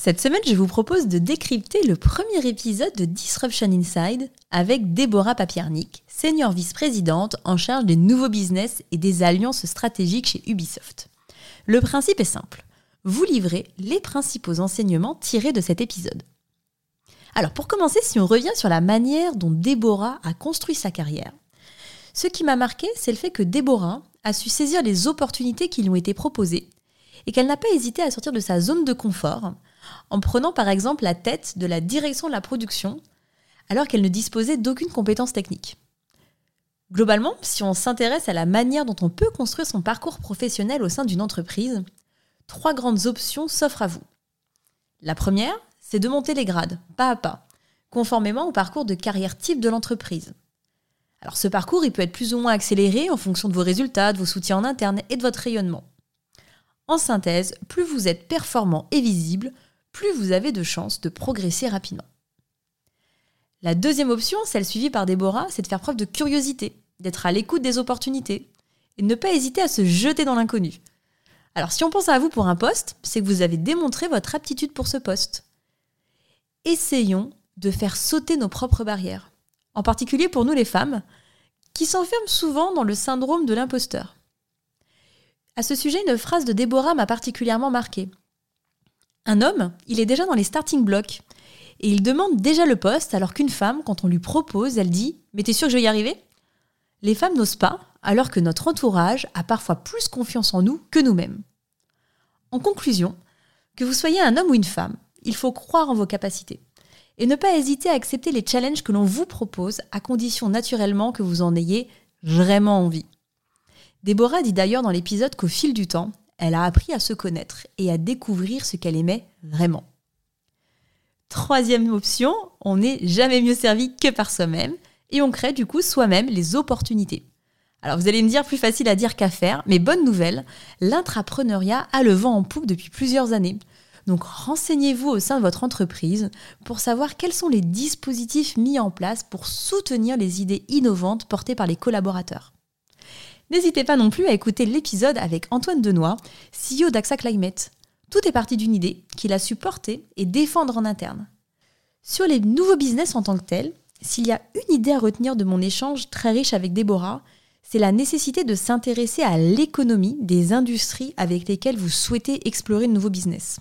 cette semaine, je vous propose de décrypter le premier épisode de Disruption Inside avec Déborah Papiernik, senior vice-présidente en charge des nouveaux business et des alliances stratégiques chez Ubisoft. Le principe est simple. Vous livrez les principaux enseignements tirés de cet épisode. Alors pour commencer, si on revient sur la manière dont Déborah a construit sa carrière, ce qui m'a marqué, c'est le fait que Déborah a su saisir les opportunités qui lui ont été proposées et qu'elle n'a pas hésité à sortir de sa zone de confort en prenant par exemple la tête de la direction de la production, alors qu'elle ne disposait d'aucune compétence technique. Globalement, si on s'intéresse à la manière dont on peut construire son parcours professionnel au sein d'une entreprise, trois grandes options s'offrent à vous. La première, c'est de monter les grades, pas à pas, conformément au parcours de carrière type de l'entreprise. Alors ce parcours, il peut être plus ou moins accéléré en fonction de vos résultats, de vos soutiens en interne et de votre rayonnement. En synthèse, plus vous êtes performant et visible, plus vous avez de chances de progresser rapidement. La deuxième option, celle suivie par Déborah, c'est de faire preuve de curiosité, d'être à l'écoute des opportunités et de ne pas hésiter à se jeter dans l'inconnu. Alors si on pense à vous pour un poste, c'est que vous avez démontré votre aptitude pour ce poste. Essayons de faire sauter nos propres barrières, en particulier pour nous les femmes, qui s'enferment souvent dans le syndrome de l'imposteur. À ce sujet, une phrase de Déborah m'a particulièrement marquée. Un homme, il est déjà dans les starting blocks. Et il demande déjà le poste, alors qu'une femme, quand on lui propose, elle dit Mais t'es sûr que je vais y arriver? Les femmes n'osent pas, alors que notre entourage a parfois plus confiance en nous que nous-mêmes. En conclusion, que vous soyez un homme ou une femme, il faut croire en vos capacités. Et ne pas hésiter à accepter les challenges que l'on vous propose, à condition naturellement que vous en ayez vraiment envie. Déborah dit d'ailleurs dans l'épisode qu'au fil du temps, elle a appris à se connaître et à découvrir ce qu'elle aimait vraiment. Troisième option, on n'est jamais mieux servi que par soi-même et on crée du coup soi-même les opportunités. Alors vous allez me dire plus facile à dire qu'à faire, mais bonne nouvelle, l'intrapreneuriat a le vent en poupe depuis plusieurs années. Donc renseignez-vous au sein de votre entreprise pour savoir quels sont les dispositifs mis en place pour soutenir les idées innovantes portées par les collaborateurs. N'hésitez pas non plus à écouter l'épisode avec Antoine Denoy, CEO d'AXA Climate. Tout est parti d'une idée qu'il a su porter et défendre en interne. Sur les nouveaux business en tant que tels, s'il y a une idée à retenir de mon échange très riche avec Déborah, c'est la nécessité de s'intéresser à l'économie des industries avec lesquelles vous souhaitez explorer de nouveaux business.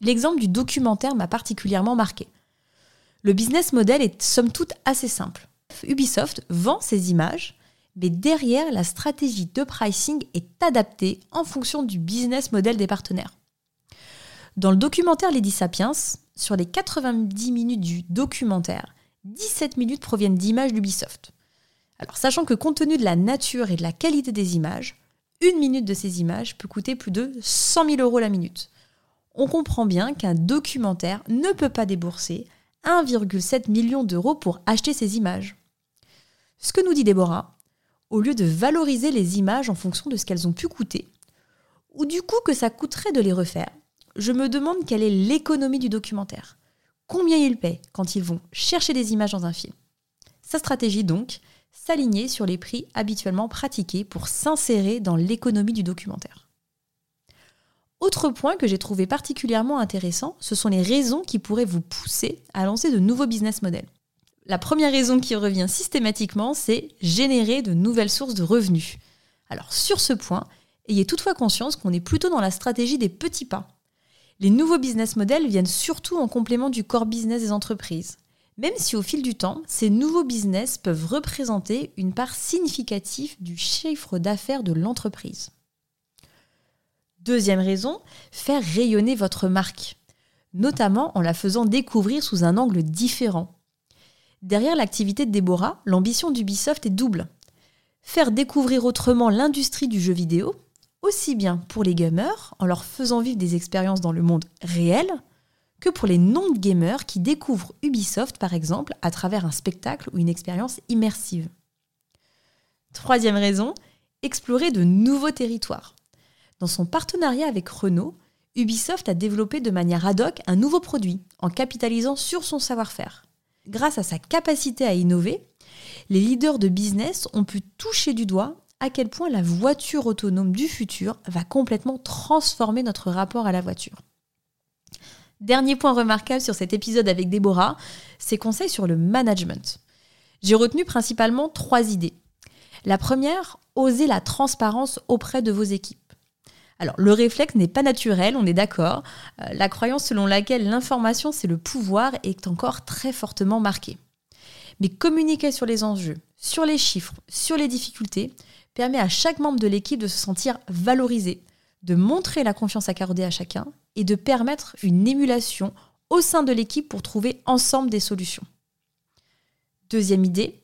L'exemple du documentaire m'a particulièrement marqué. Le business model est somme toute assez simple. Ubisoft vend ses images mais derrière, la stratégie de pricing est adaptée en fonction du business model des partenaires. Dans le documentaire Lady Sapiens, sur les 90 minutes du documentaire, 17 minutes proviennent d'images d'Ubisoft. Alors, sachant que compte tenu de la nature et de la qualité des images, une minute de ces images peut coûter plus de 100 000 euros la minute. On comprend bien qu'un documentaire ne peut pas débourser 1,7 million d'euros pour acheter ces images. Ce que nous dit Déborah, au lieu de valoriser les images en fonction de ce qu'elles ont pu coûter, ou du coup que ça coûterait de les refaire, je me demande quelle est l'économie du documentaire. Combien ils paient quand ils vont chercher des images dans un film Sa stratégie donc, s'aligner sur les prix habituellement pratiqués pour s'insérer dans l'économie du documentaire. Autre point que j'ai trouvé particulièrement intéressant, ce sont les raisons qui pourraient vous pousser à lancer de nouveaux business models. La première raison qui revient systématiquement, c'est générer de nouvelles sources de revenus. Alors sur ce point, ayez toutefois conscience qu'on est plutôt dans la stratégie des petits pas. Les nouveaux business models viennent surtout en complément du core business des entreprises. Même si au fil du temps, ces nouveaux business peuvent représenter une part significative du chiffre d'affaires de l'entreprise. Deuxième raison, faire rayonner votre marque, notamment en la faisant découvrir sous un angle différent. Derrière l'activité de Déborah, l'ambition d'Ubisoft est double. Faire découvrir autrement l'industrie du jeu vidéo, aussi bien pour les gamers, en leur faisant vivre des expériences dans le monde réel, que pour les non-gamers qui découvrent Ubisoft par exemple à travers un spectacle ou une expérience immersive. Troisième raison, explorer de nouveaux territoires. Dans son partenariat avec Renault, Ubisoft a développé de manière ad hoc un nouveau produit en capitalisant sur son savoir-faire. Grâce à sa capacité à innover, les leaders de business ont pu toucher du doigt à quel point la voiture autonome du futur va complètement transformer notre rapport à la voiture. Dernier point remarquable sur cet épisode avec Déborah, ses conseils sur le management. J'ai retenu principalement trois idées. La première, oser la transparence auprès de vos équipes. Alors, le réflexe n'est pas naturel, on est d'accord. Euh, la croyance selon laquelle l'information c'est le pouvoir est encore très fortement marquée. Mais communiquer sur les enjeux, sur les chiffres, sur les difficultés, permet à chaque membre de l'équipe de se sentir valorisé, de montrer la confiance accordée à chacun et de permettre une émulation au sein de l'équipe pour trouver ensemble des solutions. Deuxième idée,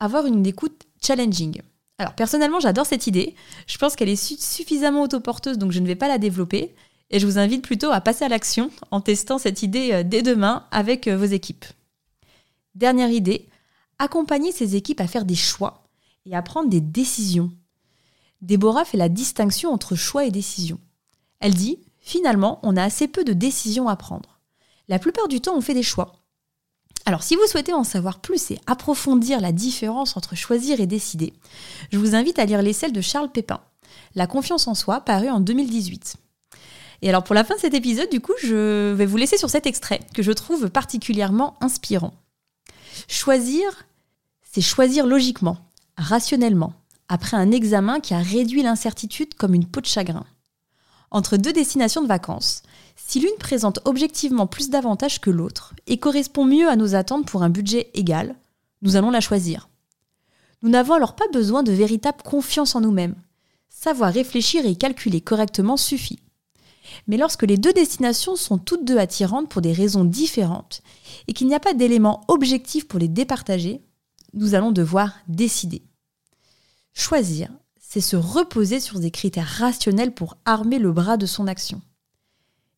avoir une écoute challenging. Alors personnellement, j'adore cette idée. Je pense qu'elle est suffisamment autoporteuse, donc je ne vais pas la développer. Et je vous invite plutôt à passer à l'action en testant cette idée euh, dès demain avec euh, vos équipes. Dernière idée, accompagner ces équipes à faire des choix et à prendre des décisions. Déborah fait la distinction entre choix et décision. Elle dit, finalement, on a assez peu de décisions à prendre. La plupart du temps, on fait des choix. Alors, si vous souhaitez en savoir plus et approfondir la différence entre choisir et décider, je vous invite à lire l'essai de Charles Pépin, La confiance en soi, paru en 2018. Et alors, pour la fin de cet épisode, du coup, je vais vous laisser sur cet extrait que je trouve particulièrement inspirant. Choisir, c'est choisir logiquement, rationnellement, après un examen qui a réduit l'incertitude comme une peau de chagrin. Entre deux destinations de vacances, si l'une présente objectivement plus d'avantages que l'autre et correspond mieux à nos attentes pour un budget égal, nous allons la choisir. Nous n'avons alors pas besoin de véritable confiance en nous-mêmes. Savoir réfléchir et calculer correctement suffit. Mais lorsque les deux destinations sont toutes deux attirantes pour des raisons différentes et qu'il n'y a pas d'éléments objectifs pour les départager, nous allons devoir décider. Choisir, c'est se reposer sur des critères rationnels pour armer le bras de son action.